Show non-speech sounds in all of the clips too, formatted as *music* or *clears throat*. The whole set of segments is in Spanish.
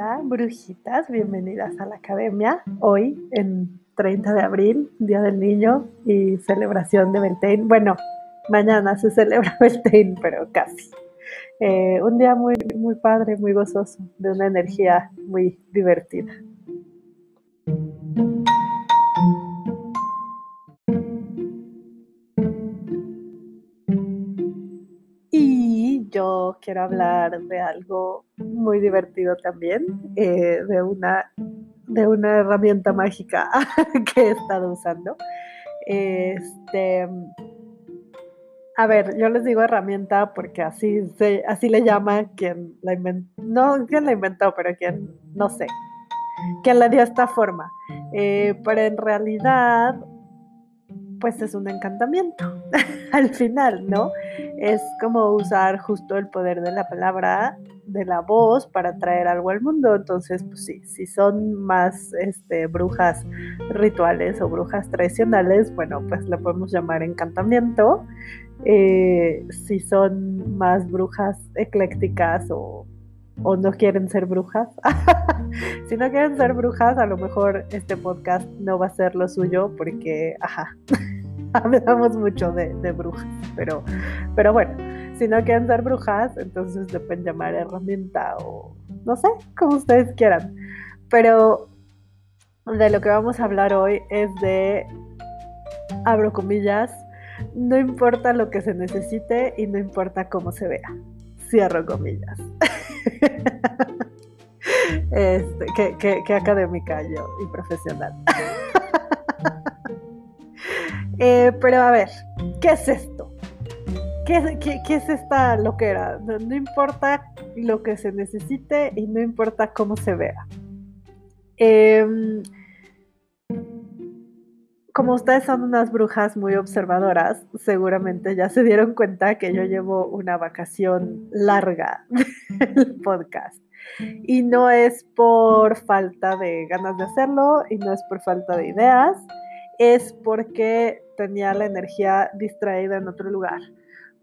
Hola, brujitas, bienvenidas a la academia. Hoy, en 30 de abril, Día del Niño y celebración de Beltane. Bueno, mañana se celebra *laughs* Beltane, pero casi. Eh, un día muy, muy padre, muy gozoso, de una energía muy divertida. Quiero hablar de algo muy divertido también, eh, de, una, de una herramienta mágica *laughs* que he estado usando. Este, a ver, yo les digo herramienta porque así, así le llama quien la inventó, no quien la inventó, pero quien, no sé, quien le dio esta forma. Eh, pero en realidad pues es un encantamiento *laughs* al final, ¿no? Es como usar justo el poder de la palabra, de la voz para traer algo al mundo. Entonces, pues sí, si son más este, brujas rituales o brujas tradicionales, bueno, pues le podemos llamar encantamiento. Eh, si son más brujas eclécticas o o no quieren ser brujas. *laughs* si no quieren ser brujas, a lo mejor este podcast no va a ser lo suyo porque, ajá, *laughs* *laughs* hablamos mucho de, brujas, pero, pero bueno, si no quieren ser brujas, entonces le pueden llamar herramienta o no sé, como ustedes quieran. Pero de lo que vamos a hablar hoy es de, abro comillas, no importa lo que se necesite y no importa cómo se vea. Cierro comillas. *laughs* Este, qué, académica yo y profesional. *laughs* Eh, pero a ver, ¿qué es esto? ¿Qué, qué, es esta loquera? No, importa lo que se necesite y no importa cómo se vea. Em, como ustedes son unas brujas muy observadoras, seguramente ya se dieron cuenta que yo llevo una vacación larga *laughs* del podcast. Y no es por falta de ganas de hacerlo y no es por falta de ideas, es porque tenía la energía distraída en otro lugar.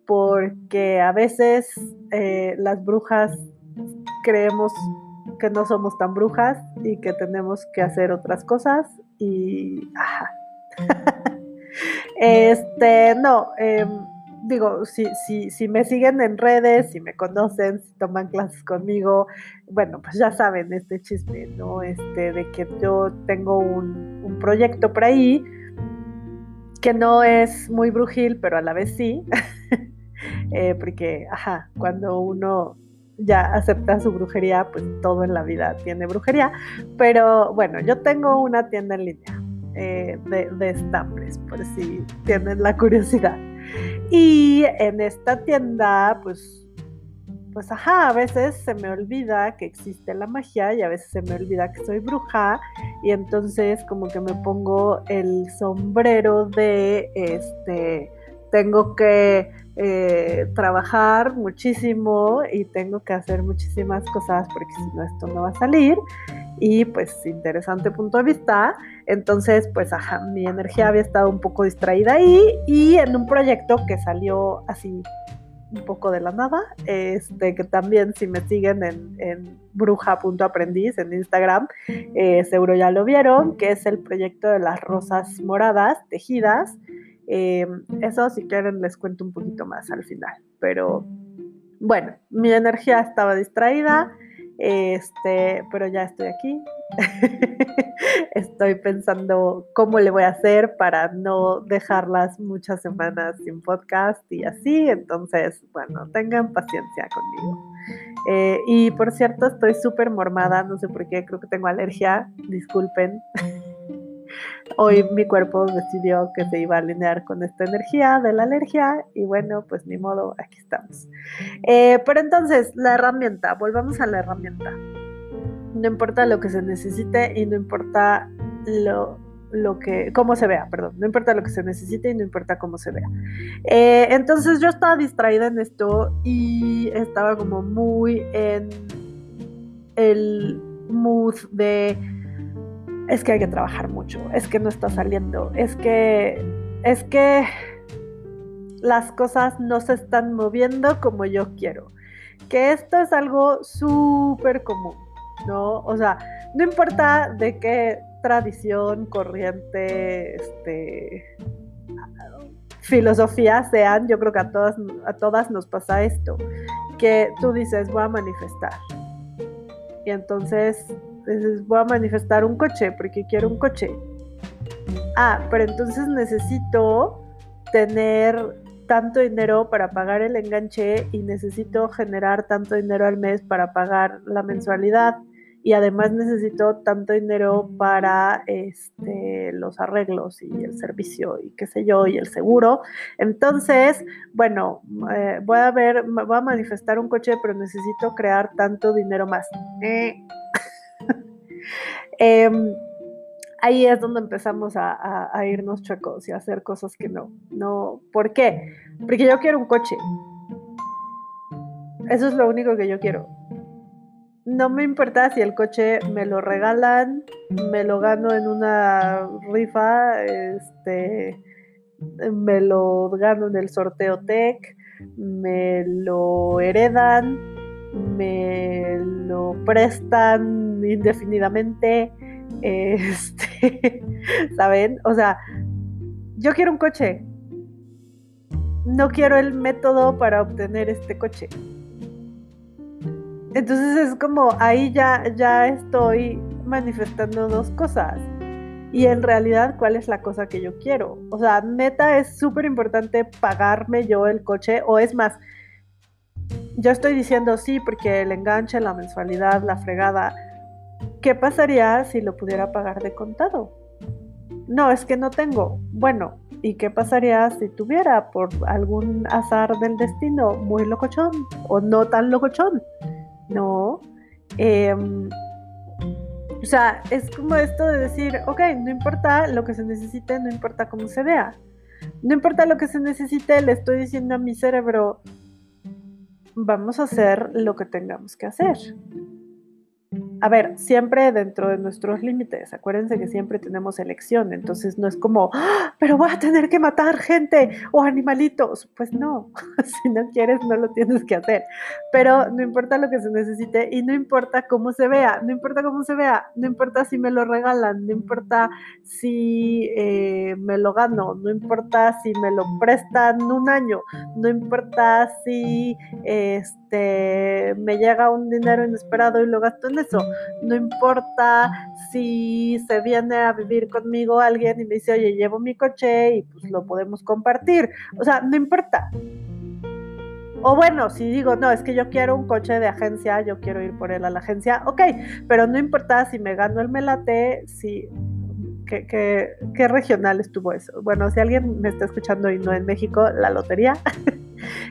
Porque a veces eh, las brujas creemos que no somos tan brujas y que tenemos que hacer otras cosas y *laughs* este, no, em, digo, si, si, si me siguen en redes, si me conocen, si toman clases conmigo, bueno, pues ya saben este chisme, ¿no? Este, de que yo tengo un, un proyecto por ahí que no es muy brujil, pero a la vez sí, *laughs* eh, porque, ajá, cuando uno ya acepta su brujería, pues todo en la vida tiene brujería, pero bueno, yo tengo una tienda en línea eh, de, de estambres, por si tienen la curiosidad. Y en esta tienda, pues, pues ajá, a veces se me olvida que existe la magia y a veces se me olvida que soy bruja y entonces como que me pongo el sombrero de, este, tengo que eh, trabajar muchísimo y tengo que hacer muchísimas cosas porque si no esto no va a salir y pues interesante punto de vista. Entonces, pues ajá, mi energía había estado un poco distraída ahí y en un proyecto que salió así un poco de la nada, este, que también si me siguen en, en bruja.aprendiz en Instagram, eh, seguro ya lo vieron, que es el proyecto de las rosas moradas tejidas. Eh, eso si quieren les cuento un poquito más al final, pero bueno, mi energía estaba distraída este, pero ya estoy aquí. *laughs* estoy pensando cómo le voy a hacer para no dejarlas muchas semanas sin podcast y así. Entonces, bueno, tengan paciencia conmigo. Eh, y por cierto, estoy súper mormada, no sé por qué, creo que tengo alergia, disculpen. *laughs* Hoy mi cuerpo decidió que se iba a alinear con esta energía de la alergia y bueno, pues ni modo, aquí estamos. Eh, pero entonces, la herramienta, volvamos a la herramienta. No importa lo que se necesite y no importa lo, lo que, cómo se vea, perdón, no importa lo que se necesite y no importa cómo se vea. Eh, entonces yo estaba distraída en esto y estaba como muy en el mood de es que hay que trabajar mucho, es que no está saliendo, es que, es que las cosas no se están moviendo como yo quiero. Que esto es algo súper común. ¿no? O sea, no importa de qué tradición, corriente, este, filosofía sean, yo creo que a todas, a todas nos pasa esto, que tú dices, voy a manifestar. Y entonces dices, voy a manifestar un coche porque quiero un coche. Ah, pero entonces necesito tener tanto dinero para pagar el enganche y necesito generar tanto dinero al mes para pagar la mensualidad y además necesito tanto dinero para este, los arreglos y el servicio y qué sé yo y el seguro. Entonces, bueno, eh, voy a ver, voy a manifestar un coche, pero necesito crear tanto dinero más. Eh. Em, ahí es donde empezamos a, irnos chuecos y a hacer cosas que no. No, ¿por qué? Porque yo quiero un coche. Eso es lo único que yo quiero no me importa si el coche me lo regalan, me lo gano en una rifa, este, me lo gano en el sorteo Tech, me lo heredan, me lo prestan indefinidamente, este, *laughs* ¿saben? O sea, yo quiero un coche. No quiero el método para obtener este coche. Entonces es como ahí ya, ya estoy manifestando dos cosas. Y en realidad, ¿cuál es la cosa que yo quiero? O sea, neta es súper importante pagarme yo el coche. O es más, yo estoy diciendo sí porque el enganche, la mensualidad, la fregada. ¿Qué pasaría si lo pudiera pagar de contado? No, es que no tengo. Bueno, ¿y qué pasaría si tuviera por algún azar del destino muy locochón o no tan locochón? ¿no? Em, o sea, es como esto de decir, ok, no importa lo que se necesite, no importa cómo se vea. No importa lo que se necesite, le estoy diciendo a mi cerebro, vamos a hacer lo que tengamos que hacer a ver, siempre dentro de nuestros límites. Acuérdense que siempre tenemos elección, entonces no es como, ¡Ah! pero voy a tener que matar gente o animalitos. Pues no, *laughs* si no quieres no lo tienes que hacer. Pero no importa lo que se necesite y no importa cómo se vea, no importa cómo se vea, no importa si me lo regalan, no importa si eh, me lo gano, no importa si me lo prestan un año, no importa si este, me llega un dinero inesperado y lo gasto en eso no importa si se viene a vivir conmigo alguien y me dice, oye, llevo mi coche y pues lo podemos compartir. O sea, no importa. O bueno, si digo, no, es que yo quiero un coche de agencia, yo quiero ir por él a la agencia, ok, pero no importa si me gano el melate, si... ¿Qué, qué regional estuvo eso? Bueno, si alguien me está escuchando y no en México, la lotería. *laughs*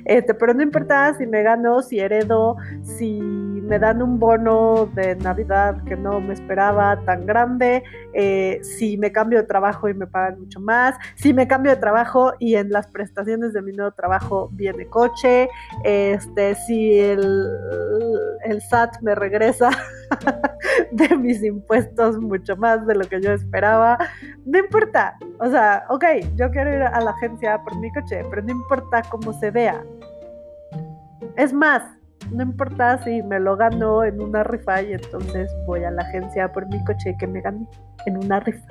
este, pero no importa si me gano, si heredo, si me dan un bono de Navidad que no me esperaba tan grande, eh, si me cambio de trabajo y me pagan mucho más, si me cambio de trabajo y en las prestaciones de mi nuevo trabajo viene coche, este, si el, el SAT me regresa *laughs* de mis impuestos mucho más de lo que yo esperaba, no importa, o sea, ok, yo quiero ir a la agencia por mi coche, pero no importa cómo se vea. Es más, no importa si me lo gano en una rifa y entonces voy a la agencia por mi coche que me gané en una rifa.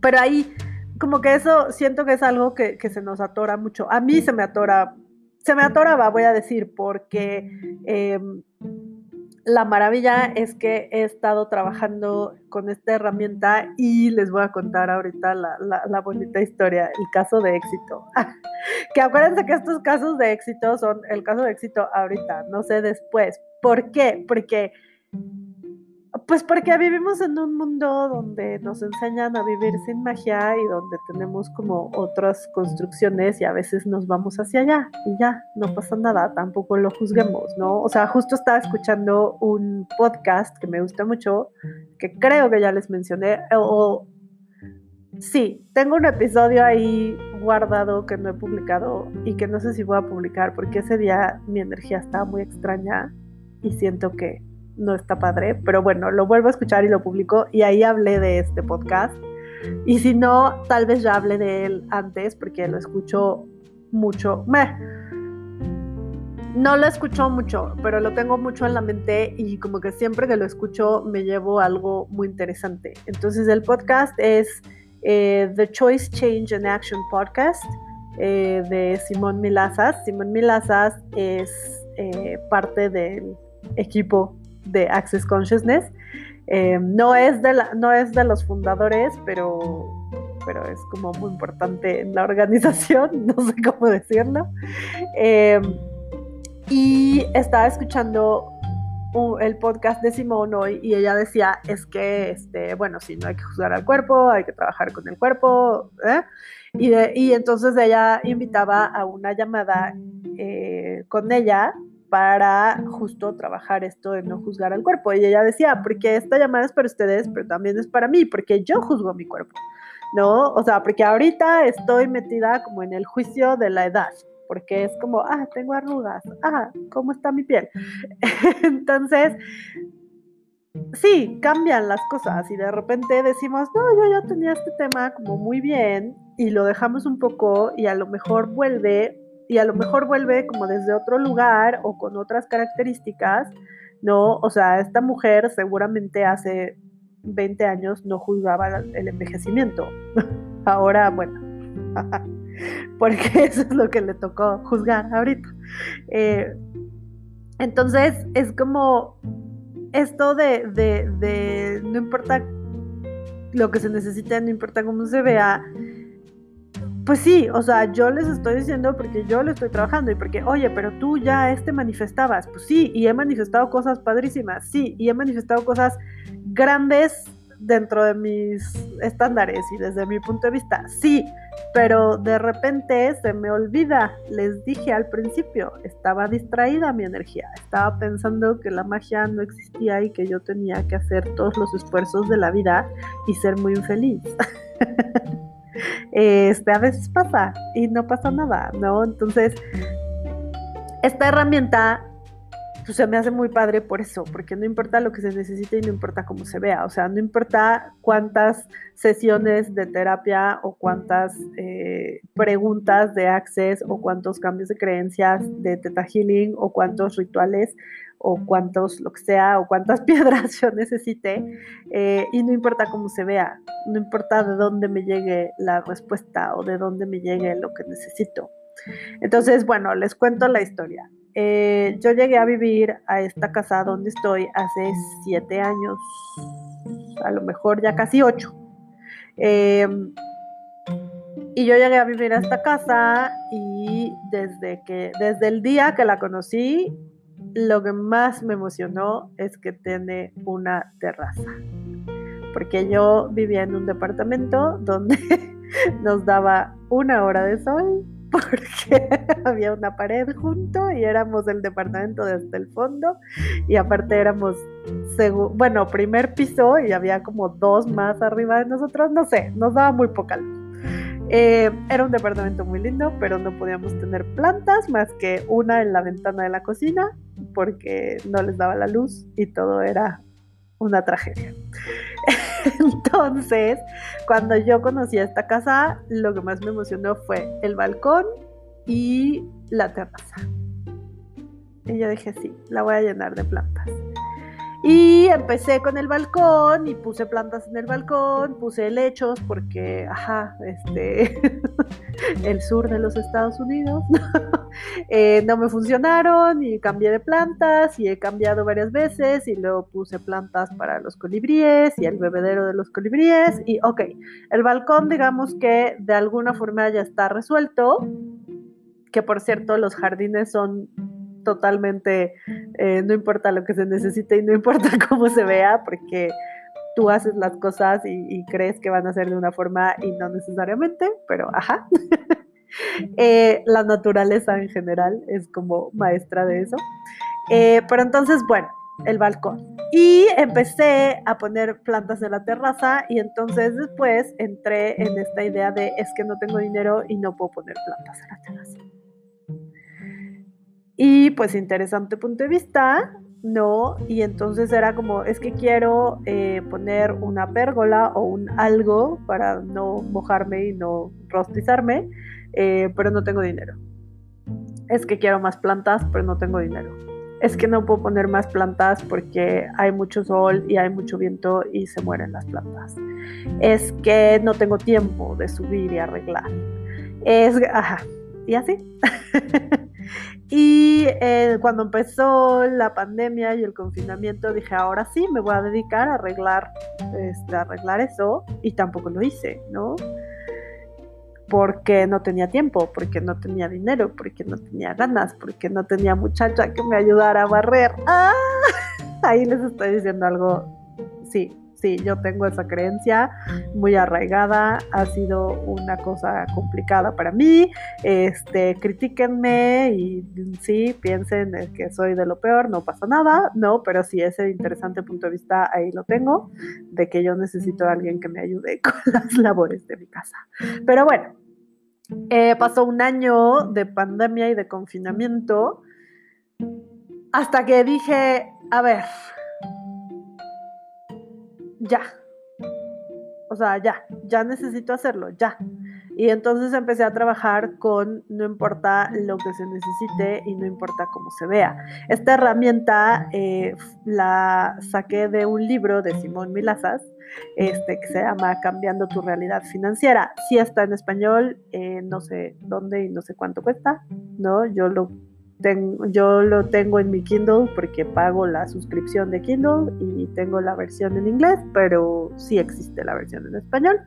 Pero ahí, como que eso siento que es algo que, se nos atora mucho. A mí se me atora, se me atoraba, voy a decir, porque em, la maravilla es que he estado trabajando con esta herramienta y les voy a contar ahorita la, bonita historia, el caso de éxito. *laughs* que acuérdense que estos casos de éxito son el caso de éxito ahorita, no sé después. ¿Por qué? Porque pues porque vivimos en un mundo donde nos enseñan a vivir sin magia y donde tenemos como otras construcciones y a veces nos vamos hacia allá y ya, no pasa nada, tampoco lo juzguemos, ¿no? O sea, justo estaba escuchando un podcast que me gusta mucho, que creo que ya les mencioné, o, sí, tengo un episodio ahí guardado que no he publicado y que no sé si voy a publicar porque ese día mi energía estaba muy extraña y siento que no está padre, pero bueno, lo vuelvo a escuchar y lo publico y ahí hablé de este podcast. Y si no, tal vez ya hablé de él antes porque lo escucho mucho. no lo escucho mucho, pero lo tengo mucho en la mente y como que siempre que lo escucho me llevo algo muy interesante. Entonces el podcast es eh, The Choice Change and Action Podcast eh, de Simón Milazas. Simón Milazas es eh, parte del equipo de Access Consciousness. no, es de no es de los fundadores, pero pero es como muy importante en la organización, *laughs* no sé cómo decirlo. Y estaba escuchando el podcast de Simón hoy y ella decía, es que, este, bueno, sí, no hay que juzgar al cuerpo, hay que trabajar con el cuerpo. ¿eh? Y, y, entonces ella invitaba a una llamada eh, con ella para justo trabajar esto de no juzgar al cuerpo. Y ella decía, porque esta llamada es para ustedes, pero también es para mí, porque yo juzgo mi cuerpo, ¿no? O sea, porque ahorita estoy metida como en el juicio de la edad, porque es como, ah, tengo arrugas, ah, ¿cómo está mi piel? *laughs* Entonces, sí, cambian las cosas y de repente decimos, no, yo ya tenía este tema como muy bien y lo dejamos un poco y a lo mejor vuelve y a lo mejor vuelve como desde otro lugar o con otras características, ¿no? O sea, esta mujer seguramente hace 20 años no juzgaba el envejecimiento. *laughs* Ahora, bueno. *laughs* porque *laughs* eso es lo que le tocó juzgar ahorita. Eh, entonces es como esto de, de, no importa lo que se necesite, no importa cómo se vea, pues sí, o sea, yo les estoy diciendo porque yo lo estoy trabajando y porque, oye, pero tú ya este manifestabas, pues sí, y he manifestado cosas padrísimas, sí, y he manifestado cosas grandes dentro de mis estándares y desde mi punto de vista, sí, pero de repente se me olvida, les dije al principio, estaba distraída mi energía, estaba pensando que la magia no existía y que yo tenía que hacer todos los esfuerzos de la vida y ser muy infeliz. *laughs* este, a veces pasa y no pasa nada, ¿no? Entonces, esta herramienta pues se me hace muy padre por eso, porque no importa lo que se necesite y no importa cómo se vea, o sea, no importa cuántas sesiones de terapia o cuántas eh, preguntas de access o cuántos cambios de creencias de Teta Healing o cuántos rituales o cuántos, lo que sea, o cuántas *laughs* piedras yo necesite, eh, y no importa cómo se vea, no importa de dónde me llegue la respuesta o de dónde me llegue lo que necesito. Entonces, bueno, les cuento la historia. Eh, yo llegué a vivir a esta casa donde estoy hace siete años, a lo mejor ya casi ocho. Em, y yo llegué a vivir a esta casa y desde que, desde el día que la conocí, lo que más me emocionó es que tiene una terraza. Porque yo vivía en un departamento donde *laughs* nos daba una hora de sol *laughs* porque *laughs* había una pared junto y éramos del departamento desde el fondo y aparte éramos, bueno, primer piso y había como dos más arriba de nosotros, no sé, nos daba muy poca luz. Eh, era un departamento muy lindo, pero no podíamos tener plantas más que una en la ventana de la cocina porque no les daba la luz y todo era una tragedia. *laughs* Entonces, cuando yo conocí a esta casa, lo que más me emocionó fue el balcón y la terraza. Y yo dije, sí, la voy a llenar de plantas. Y empecé con el balcón y puse plantas en el balcón, puse helechos porque, ajá, este, *laughs* el sur de los Estados Unidos, eh, no me funcionaron y cambié de plantas y he cambiado varias veces y luego puse plantas para los colibríes y el bebedero de los colibríes y, ok, el balcón digamos que de alguna forma ya está resuelto, que por cierto los jardines son totalmente, eh, no importa lo que se necesite y no importa *laughs* cómo se vea, porque tú haces las cosas y, crees que van a ser de una forma y no necesariamente, pero ajá. *laughs* Eh, la naturaleza en general es como maestra de eso. Eh, pero entonces, bueno, el balcón. Y empecé a poner plantas en la terraza y entonces después entré en esta idea de es que no tengo dinero y no puedo poner plantas en la terraza. Y pues interesante punto de vista, ¿no? Y entonces era como, es que quiero eh, poner una pérgola o un algo para no mojarme y no rostizarme, eh, pero no tengo dinero. es que quiero más plantas, pero no tengo dinero. Es que no puedo poner más plantas porque hay mucho sol y hay mucho viento y se mueren las plantas. Es que no tengo tiempo de subir y arreglar. Es, ajá, y así. *laughs* y eh, cuando empezó la pandemia y el confinamiento, dije, ahora sí, me voy a dedicar a arreglar, este, arreglar eso, y tampoco lo hice, ¿no? Porque no tenía tiempo, porque no tenía dinero, porque no tenía ganas, porque no tenía muchacha que me ayudara a barrer. ¡Ah! *laughs* Ahí les estoy diciendo algo, sí, sí, yo tengo esa creencia muy arraigada, ha sido una cosa complicada para mí, este, critíquenme y sí, piensen que soy de lo peor, no pasa nada, no, pero sí, ese interesante punto de vista ahí lo tengo, de que yo necesito a alguien que me ayude *laughs* con las labores de mi casa. Pero bueno, eh, pasó un año de pandemia y de confinamiento hasta que dije, a ver, ya. O sea, ya, ya necesito hacerlo, ya. Y entonces empecé a trabajar con no importa lo que se necesite y no importa cómo se vea. Esta herramienta eh, la saqué de un libro de Simón Milazas, este, que se llama Cambiando tu realidad financiera. Sí está en español, eh, no sé dónde y no sé cuánto cuesta, ¿no? Yo lo yo lo tengo en mi Kindle porque pago la suscripción de Kindle y tengo la versión en inglés, pero sí existe la versión en español.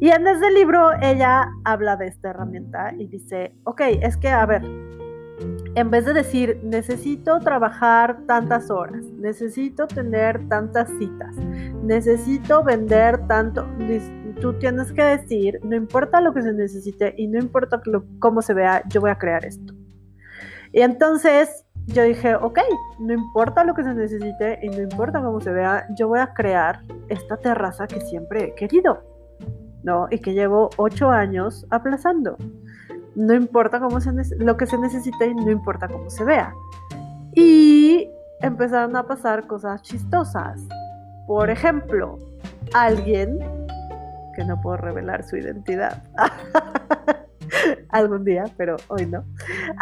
Y en ese libro ella habla de esta herramienta y dice, ok, es que, a ver, en vez de decir, necesito trabajar tantas horas, necesito tener tantas citas, necesito vender tanto, tú tienes que decir, no importa lo que se necesite y no importa cómo se vea, yo voy a crear esto. Y entonces yo dije, ok, no importa lo que se necesite y no importa cómo se vea, yo voy a crear esta terraza que siempre he querido, ¿no? Y que llevo ocho años aplazando. No importa cómo se lo que se necesite y no importa cómo se vea. Y empezaron a pasar cosas chistosas. Por ejemplo, alguien que no puedo revelar su identidad. *laughs* algún día, pero hoy no.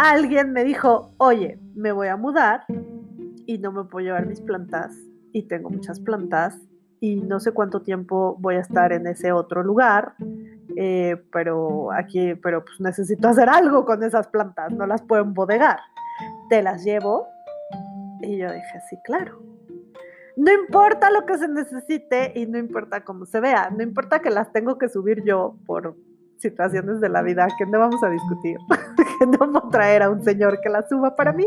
Alguien me dijo, oye, me voy a mudar y no me puedo llevar mis plantas y tengo muchas plantas y no sé cuánto tiempo voy a estar en ese otro lugar, eh, pero aquí, pero pues necesito hacer algo con esas plantas, no las puedo embodegar. Te las llevo y yo dije, sí, claro. No importa lo que se necesite y no importa cómo se vea, no importa que las tengo que subir yo por situaciones de la vida que no vamos a discutir, *laughs* que no puedo traer a un señor que la suba para mí,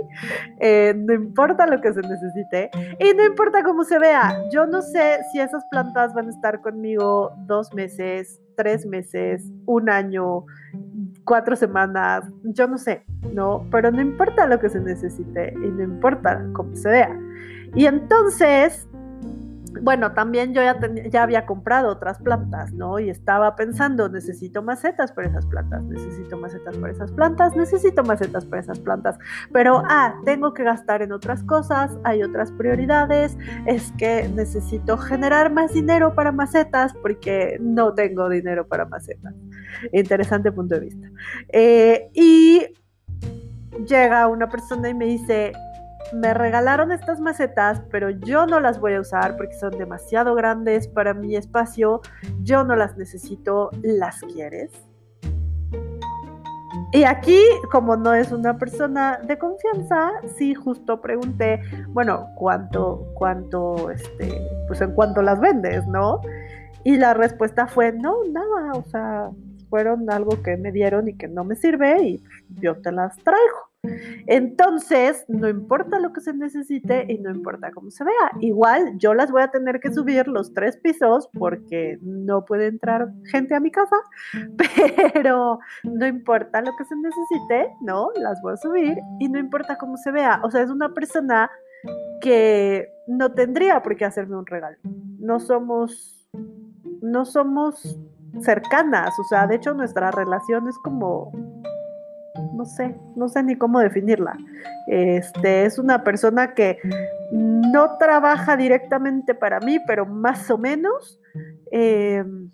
eh, no importa lo que se necesite y no importa cómo se vea. Yo no sé si esas plantas van a estar conmigo dos meses, tres meses, un año, cuatro semanas, yo no sé, ¿no? Pero no importa lo que se necesite y no importa cómo se vea. Y entonces bueno, también yo ya, ya había comprado otras plantas, ¿no? Y estaba pensando, necesito macetas para esas plantas, necesito macetas para esas plantas, necesito macetas para esas plantas, pero, ah, tengo que gastar en otras cosas, hay otras prioridades, es que necesito generar más dinero para macetas porque no tengo dinero para macetas. Interesante punto de vista. Eh, y llega una persona y me dice, me regalaron estas macetas, pero yo no las voy a usar porque son demasiado grandes para mi espacio, yo no las necesito, ¿las quieres? Y aquí, como no es una persona de confianza, sí justo pregunté, bueno, ¿cuánto, cuánto, este, pues en cuánto las vendes, no? Y la respuesta fue, no, nada, o sea, fueron algo que me dieron y que no me sirve y yo te las traigo. Entonces, no importa lo que se necesite y no importa cómo se vea. Igual yo las voy a tener que subir los tres pisos porque no puede entrar gente a mi casa, *laughs* pero no importa lo que se necesite, ¿no? Las voy a subir y no importa cómo se vea. O sea, es una persona que no tendría por qué hacerme un regalo. No somos, no somos cercanas, o sea, de hecho nuestra relación es como no sé, no sé ni cómo definirla. Este, es una persona que no trabaja directamente para mí, pero más o menos. Em,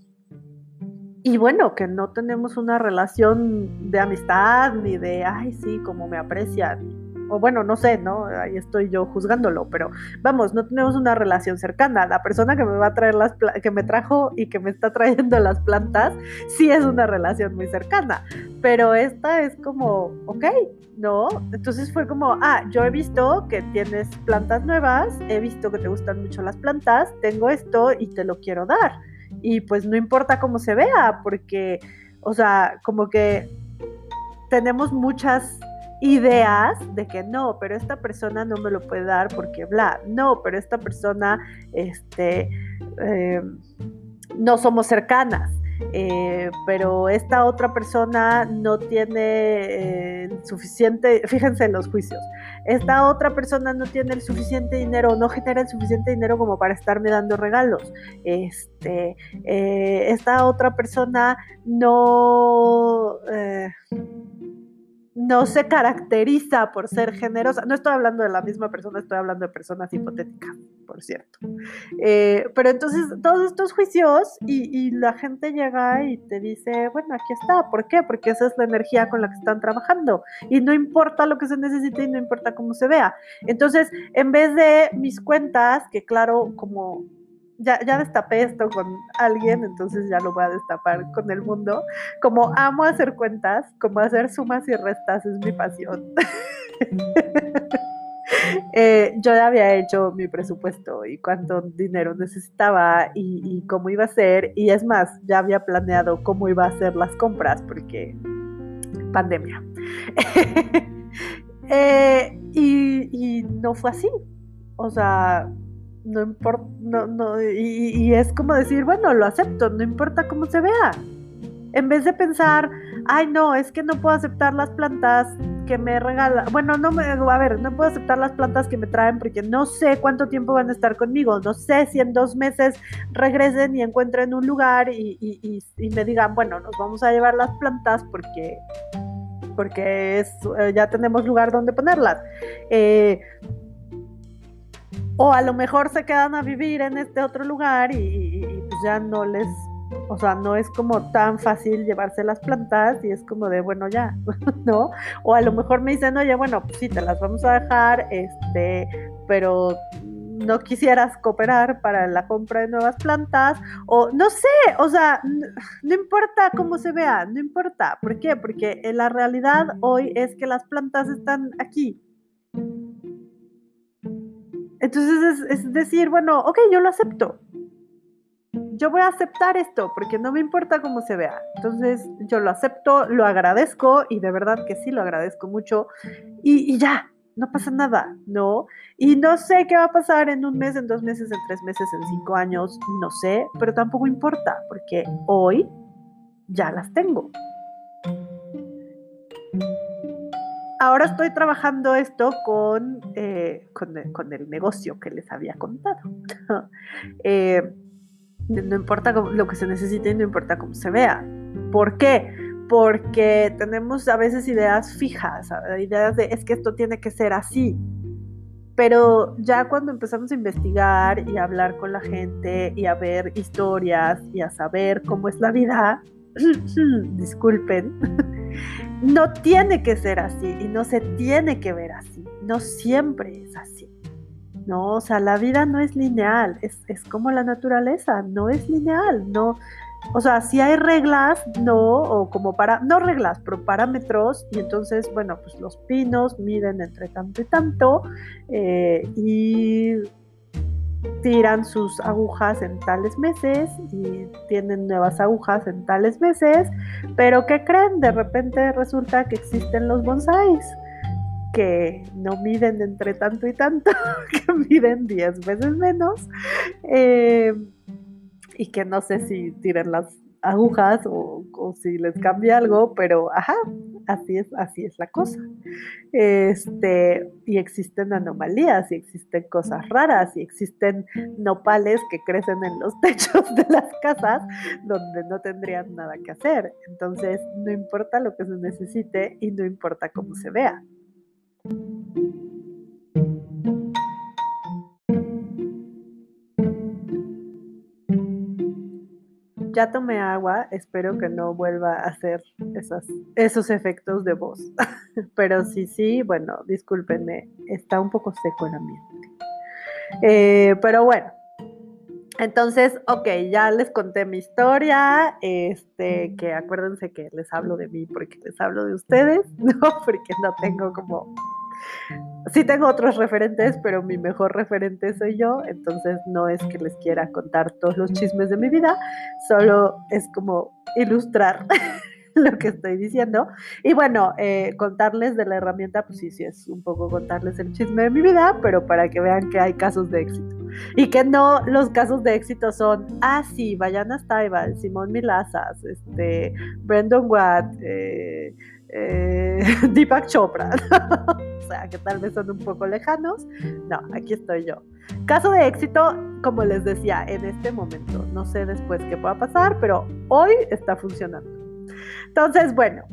y bueno, que no tenemos una relación de amistad ni de, ay, sí, como me aprecian. O bueno, no sé, ¿no? Ahí estoy yo juzgándolo, pero vamos, no tenemos una relación cercana. La persona que me va a traer las que me trajo y que me está trayendo las plantas, sí es una relación muy cercana. Pero esta es como, ok, ¿no? Entonces fue como, ah, yo he visto que tienes plantas nuevas, he visto que te gustan mucho las plantas, tengo esto y te lo quiero dar y pues no importa cómo se vea, porque, o sea, como que tenemos muchas ideas de que no, pero esta persona no me lo puede dar porque bla, no, pero esta persona, este, eh, no somos cercanas. Eh, pero esta otra persona no tiene eh, suficiente, fíjense en los juicios, esta otra persona no tiene el suficiente dinero, no genera el suficiente dinero como para estarme dando regalos, este, eh, esta otra persona no no se caracteriza por ser generosa. No estoy hablando de la misma persona, estoy hablando de personas hipotéticas, por cierto. Eh, pero entonces, todos estos juicios y, la gente llega y te dice, bueno, aquí está. ¿Por qué? Porque esa es la energía con la que están trabajando. Y no importa lo que se necesite y no importa cómo se vea. Entonces, en vez de mis cuentas, que claro, como ya, ya destapé esto con alguien, entonces ya lo voy a destapar con el mundo. Como amo hacer cuentas, como hacer sumas y restas es mi pasión. *laughs* Eh, yo ya había hecho mi presupuesto y cuánto dinero necesitaba y, cómo iba a ser. Y es más, ya había planeado cómo iba a hacer las compras porque pandemia. *laughs* Eh, y no fue así. O sea, no importa, no, no, y, es como decir, bueno, lo acepto, no importa cómo se vea. En vez de pensar, ay, no, es que no puedo aceptar las plantas que me regalan, bueno, no me, a ver, no puedo aceptar las plantas que me traen porque no sé cuánto tiempo van a estar conmigo, no sé si en dos meses regresen y encuentren un lugar y, y, me digan, bueno, nos vamos a llevar las plantas porque porque es, eh, ya tenemos lugar donde ponerlas. Eh, o a lo mejor se quedan a vivir en este otro lugar y, pues ya no les, o sea, no es como tan fácil llevarse las plantas y es como de, bueno, ya, *laughs* ¿no? O a lo mejor me dicen, oye, bueno, pues sí, te las vamos a dejar, este, pero no quisieras cooperar para la compra de nuevas plantas o no sé, o sea, no, importa cómo se vea, no importa. ¿Por qué? Porque la realidad hoy es que las plantas están aquí entonces es, decir, bueno, ok, yo lo acepto. Yo voy a aceptar esto porque no me importa cómo se vea. Entonces yo lo acepto, lo agradezco y de verdad que sí lo agradezco mucho y, ya, no pasa nada, ¿no? Y no sé qué va a pasar en un mes, en dos meses, en tres meses, en cinco años, no sé, pero tampoco importa porque hoy ya las tengo ahora estoy trabajando esto con, eh, con, el negocio que les había contado. *laughs* Eh, no importa lo que se necesite, no importa cómo se vea. ¿Por qué? Porque tenemos a veces ideas fijas, ideas de es que esto tiene que ser así. Pero ya cuando empezamos a investigar y a hablar con la gente y a ver historias y a saber cómo es la vida, *clears throat* disculpen, *laughs* no tiene que ser así y no se tiene que ver así. No siempre es así. No, o sea, la vida no es lineal, es, como la naturaleza, no es lineal, no, o sea, si hay reglas, no, o como para, no reglas, pero parámetros, y entonces, bueno, pues los pinos miden entre tanto y tanto, eh, y tiran sus agujas en tales meses y tienen nuevas agujas en tales meses, pero ¿qué creen? De repente resulta que existen los bonsáis que no miden entre tanto y tanto, *laughs* que miden 10 veces menos eh, y que no sé si tiran las agujas o, si les cambia algo, pero ajá, así es, así es la cosa. Este, y existen anomalías, y existen cosas raras, y existen nopales que crecen en los *laughs* techos de las casas donde no tendrían nada que hacer. Entonces, no importa lo que se necesite y no importa cómo se vea. Ya tomé agua, espero que no vuelva a hacer esas, esos efectos de voz. *laughs* Pero sí, sí, bueno, discúlpenme, está un poco seco el ambiente. Eh, pero bueno, entonces, ok, ya les conté mi historia, este, que acuérdense que les hablo de mí porque les hablo de ustedes, *laughs* ¿no? Porque no tengo como sí tengo otros referentes, pero mi mejor referente soy yo, entonces no es que les quiera contar todos los chismes de mi vida, solo es como ilustrar *laughs* lo que estoy diciendo. Y bueno, eh, contarles de la herramienta, pues sí, sí, es un poco contarles el chisme de mi vida, pero para que vean que hay casos de éxito. Y que no los casos de éxito son, ah, sí, Vayana Staival, Simón Milazas, este, Brendan Watt, eh, eh, *laughs* Deepak Chopra. *laughs* o sea, que tal vez son un poco lejanos. No, aquí estoy yo. Caso de éxito, como les decía, en este momento. No sé después qué pueda pasar, pero hoy está funcionando. Entonces, bueno,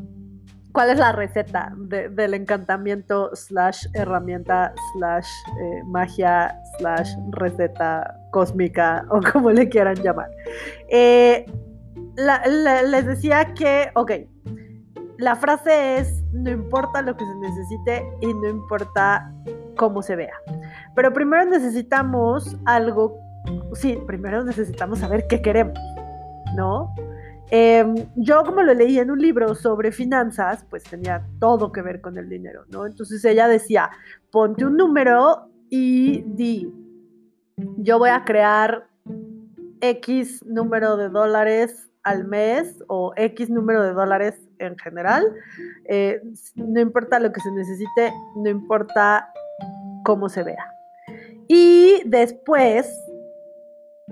¿cuál es la receta del encantamiento slash herramienta slash eh, magia slash receta cósmica o *laughs* como le quieran llamar? Eh, les decía que, ok, la frase es, no importa lo que se necesite y no importa cómo se vea. Pero primero necesitamos algo, sí, primero necesitamos saber qué queremos, ¿no? Em, yo como lo leí en un libro sobre finanzas, pues tenía todo que ver con el dinero, ¿no? Entonces ella decía, ponte un número y di, yo voy a crear X número de dólares al mes o X número de dólares en general. Eh, no importa lo que se necesite, no importa cómo se vea. Y después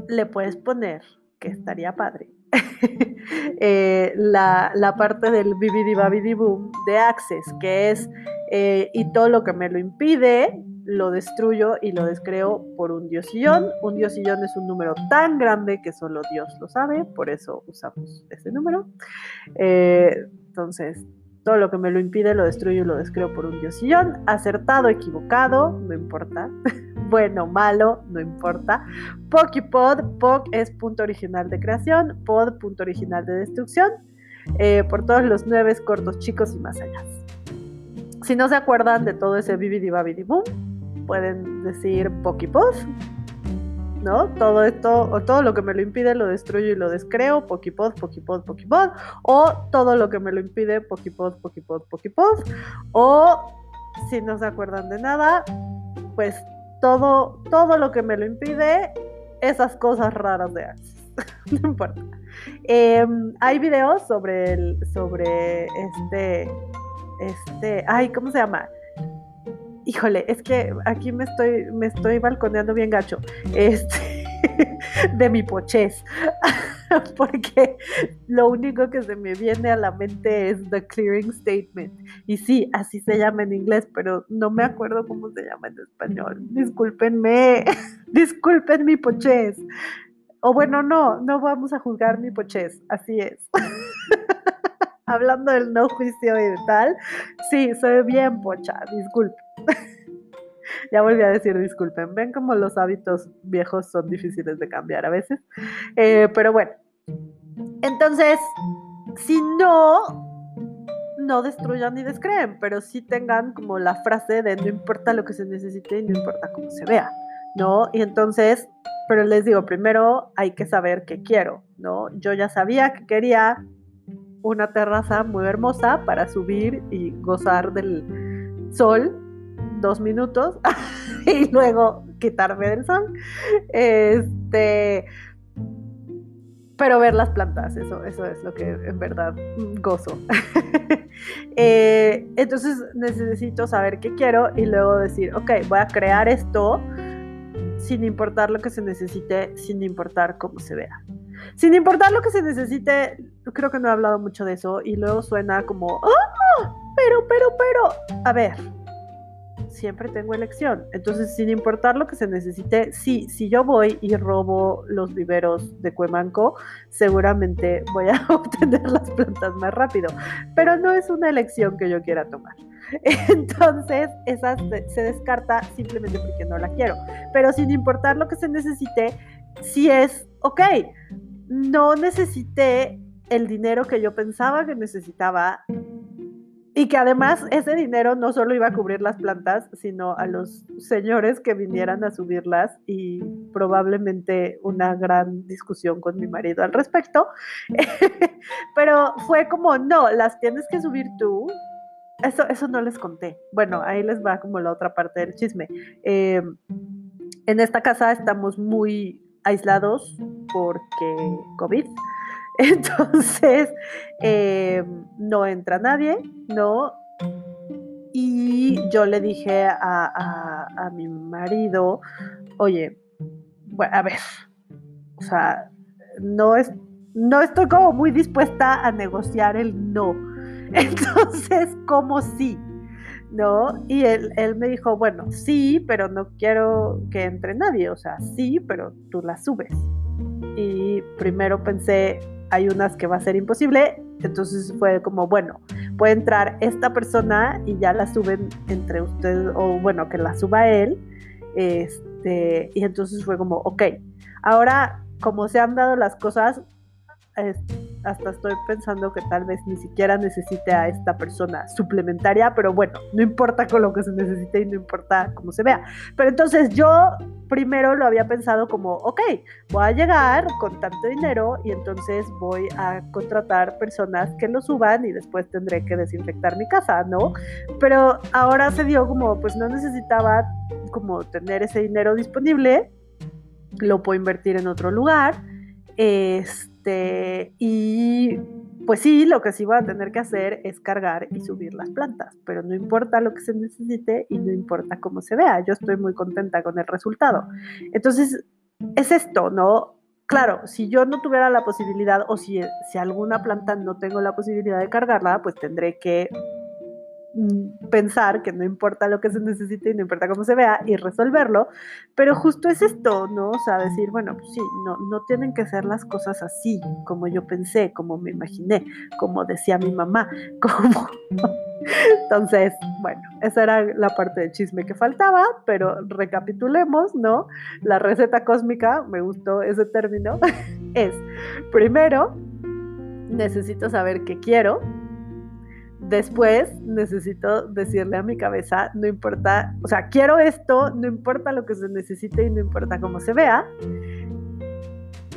le puedes poner, que estaría padre, *laughs* eh, la, parte del bibidi babidi boom de Access, que es eh, y todo lo que me lo impide, lo destruyo y lo descreo por un diosillón. Un diosillón es un número tan grande que solo Dios lo sabe, por eso usamos ese número. Eh, entonces, todo lo que me lo impide lo destruyo y lo descreo por un diosillón. Acertado, equivocado, no importa. *laughs* bueno, malo, no importa. Pokipod, Pok es punto original de creación, Pod punto original de destrucción. Eh, por todos los nueve cortos chicos y más allá. Si no se acuerdan de todo ese bibidi babidi boom, pueden decir Pokipod, ¿no? Todo esto, o todo lo que me lo impide lo destruyo y lo descreo, Pokipod, Pokipod, Pokipod, o todo lo que me lo impide, Pokipod, Pokipod, Pokipod, o si no se acuerdan de nada, pues todo, todo lo que me lo impide, esas cosas raras de Axis, *laughs* no importa. Em, hay videos sobre el, sobre este, este, ay, ¿cómo se llama? Híjole, es que aquí me estoy, me estoy balconeando bien gacho, este, *laughs* de mi pochez, *laughs* porque lo único que se me viene a la mente es The Clearing Statement. Y sí, así se llama en inglés, pero no me acuerdo cómo se llama en español. Discúlpenme, *laughs* disculpen mi pochez. O bueno, no, no vamos a juzgar mi pochez, así es. Hablando del no juicio y tal, sí, soy bien pocha, disculpen. *laughs* ya volví a decir disculpen. Ven como los hábitos viejos son difíciles de cambiar a veces. Eh, pero bueno. Entonces, si no, no destruyan ni descreen, pero sí tengan como la frase de no importa lo que se necesite y no importa cómo se vea, ¿no? Y entonces, pero les digo, primero hay que saber qué quiero, ¿no? Yo ya sabía que quería una terraza muy hermosa para subir y gozar del sol dos minutos *laughs* y luego quitarme del sol. Este, pero ver las plantas, eso, eso es lo que en verdad gozo. *laughs* Eh, entonces necesito saber qué quiero y luego decir, ok, voy a crear esto sin importar lo que se necesite, sin importar cómo se vea. Sin importar lo que se necesite, creo que no he hablado mucho de eso y luego suena como, ¡ah! Pero, pero, pero, a ver, siempre tengo elección. Entonces, sin importar lo que se necesite, sí, si yo voy y robo los viveros de Cuemanco, seguramente voy a *laughs* obtener las plantas más rápido. Pero no es una elección que yo quiera tomar. *laughs* Entonces, esa se descarta simplemente porque no la quiero. Pero sin importar lo que se necesite, si es, ok, no necesité el dinero que yo pensaba que necesitaba y que además ese dinero no solo iba a cubrir las plantas, sino a los señores que vinieran a subirlas y probablemente una gran discusión con mi marido al respecto. *laughs* Pero fue como, no, las tienes que subir tú. Eso, eso no les conté. Bueno, ahí les va como la otra parte del chisme. Eh, en esta casa estamos muy aislados porque COVID. *laughs* Entonces, eh, no entra nadie, ¿no? Y yo le dije a, mi marido, oye, bueno, a ver, o sea, no, es, no estoy como muy dispuesta a negociar el no. *laughs* Entonces, ¿cómo sí? ¿No? Y él, él me dijo, bueno, sí, pero no quiero que entre nadie, o sea, sí, pero tú la subes. Y primero pensé, hay unas que va a ser imposible. Entonces fue como, bueno, puede entrar esta persona y ya la suben entre ustedes, o bueno, que la suba él. Este, y entonces fue como, ok, ahora como se han dado las cosas, hasta estoy pensando que tal vez ni siquiera necesite a esta persona suplementaria, pero bueno, no importa con lo que se necesite y no importa cómo se vea. Pero entonces yo primero lo había pensado como, ok, voy a llegar con tanto dinero y entonces voy a contratar personas que lo suban y después tendré que desinfectar mi casa, ¿no? Pero ahora se dio como, pues no necesitaba como tener ese dinero disponible, lo puedo invertir en otro lugar. Este, este, y pues sí, lo que sí voy a tener que hacer es cargar y subir las plantas, pero no importa lo que se necesite y no importa cómo se vea, yo estoy muy contenta con el resultado. Entonces, es esto, ¿no? Claro, si yo no tuviera la posibilidad o si, si alguna planta no tengo la posibilidad de cargarla, pues tendré que pensar que no importa lo que se necesite y no importa cómo se vea y resolverlo, pero justo es esto, ¿no? O sea, decir, bueno, pues sí, no, no tienen que ser las cosas así, como yo pensé, como me imaginé, como decía mi mamá, *laughs* como... Entonces, bueno, esa era la parte de chisme que faltaba, pero recapitulemos, ¿no? La receta cósmica, me gustó ese término, *laughs* es, primero, necesito saber qué quiero, Después necesito decirle a mi cabeza, no importa, o sea, quiero esto, no importa lo que se necesite y no importa cómo se vea.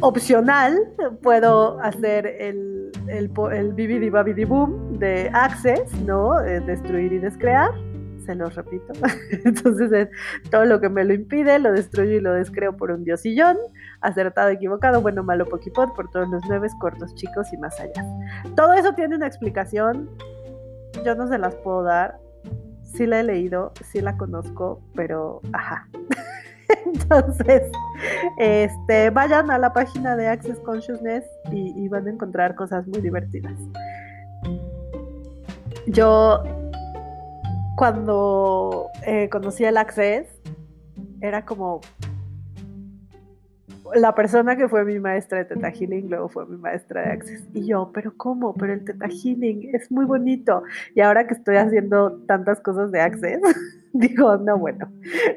Opcional, puedo hacer el, el, el bibidi babidi boom de Access, ¿no? destruir y descrear, se los repito. *laughs* Entonces es todo lo que me lo impide, lo destruyo y lo descreo por un diosillón, acertado, equivocado, bueno, malo, poquipot, por todos los nueve cortos, chicos y más allá. Todo eso tiene una explicación yo no se las puedo dar. Sí la he leído, sí la conozco, pero ajá. *laughs* Entonces, este, vayan a la página de Access Consciousness y, van a encontrar cosas muy divertidas. Yo, cuando eh, conocí el Access, era como, la persona que fue mi maestra de Teta Healing luego fue mi maestra de Access. Y yo, pero ¿cómo? Pero el Teta Healing es muy bonito. Y ahora que estoy haciendo tantas cosas de Access, *laughs* digo, no, bueno.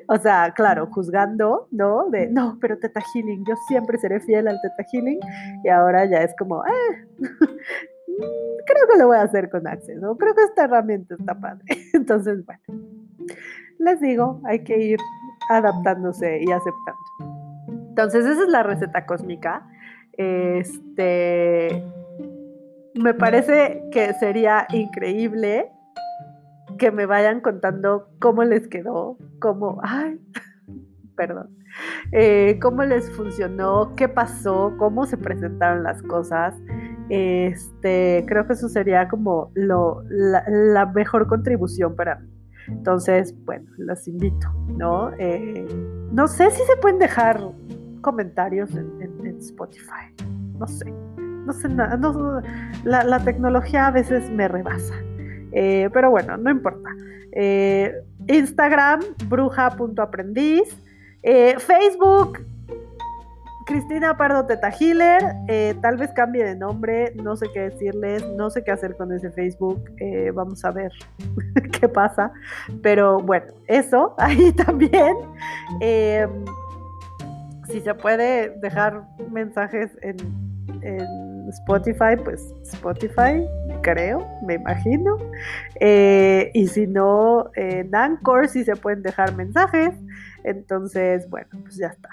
O sea, claro, juzgando, ¿no? De, no, pero Teta Healing, yo siempre seré fiel al Teta Healing. Y ahora ya es como, eh, *laughs* creo que lo voy a hacer con Access, ¿no? Creo que esta herramienta está padre. *laughs* Entonces, bueno, les digo, hay que ir adaptándose y aceptando. Entonces, esa es la receta cósmica. Este, me parece que sería increíble que me vayan contando cómo les quedó, cómo, ay, *laughs* perdón, eh, cómo les funcionó, qué pasó, cómo se presentaron las cosas. Este, creo que eso sería como lo, la, mejor contribución para mí. Entonces, bueno, los invito, ¿no? Eh, no sé si se pueden dejar comentarios en, Spotify. No sé, no sé nada. la, tecnología a veces me rebasa. Eh, pero bueno, no importa. Eh, Instagram, bruja.aprendiz. Eh, Facebook, Cristina Pardo Teta Healer. tal vez cambie de nombre, no sé qué decirles, no sé qué hacer con ese Facebook. vamos a ver *laughs* qué pasa. Pero bueno, eso *laughs* ahí también si se puede dejar mensajes en Spotify, pues Spotify, creo, me imagino. Eh, y si no, en Anchor sí se pueden dejar mensajes. Entonces, bueno, pues ya está.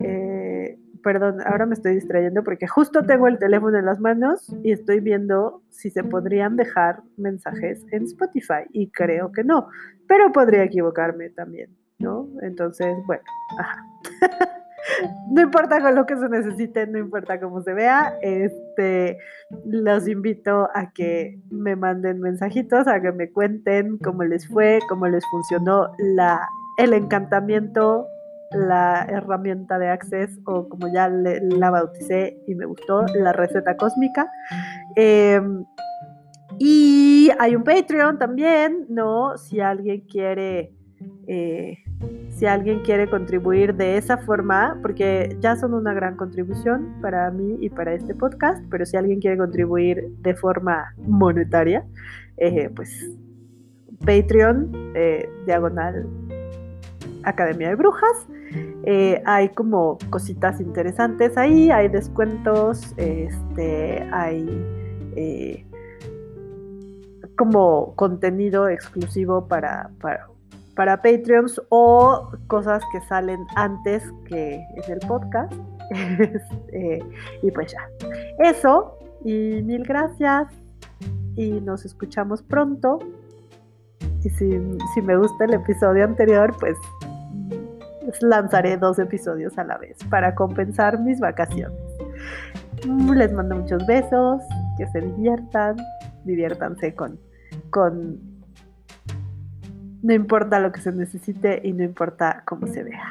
Eh, perdón, ahora me estoy distrayendo porque justo tengo el teléfono en las manos y estoy viendo si se podrían dejar mensajes en Spotify y creo que no, pero podría equivocarme también, ¿no? Entonces, bueno, ajá. *laughs* no importa con lo que se necesite, no importa cómo se vea, este, los invito a que me manden mensajitos, a que me cuenten cómo les fue, cómo les funcionó la, el encantamiento la herramienta de Access o como ya la bauticé y me gustó, la receta cósmica. Em, y hay un Patreon también, ¿no? Si alguien quiere... Eh, si alguien quiere contribuir de esa forma, porque ya son una gran contribución para mí y para este podcast, pero si alguien quiere contribuir de forma monetaria, eh, pues Patreon, eh, diagonal Academia de Brujas. Eh, hay como cositas interesantes ahí, hay descuentos, este, hay como contenido exclusivo para, para, Patreons o cosas que salen antes que es el podcast. *laughs* Este, y pues ya. Eso, y mil gracias. Y nos escuchamos pronto. Y si, si me gusta el episodio anterior, pues lanzaré dos episodios a la vez para compensar mis vacaciones. Les mando muchos besos, que se diviertan, diviértanse con, con... No importa lo que se necesite y no importa cómo se vea.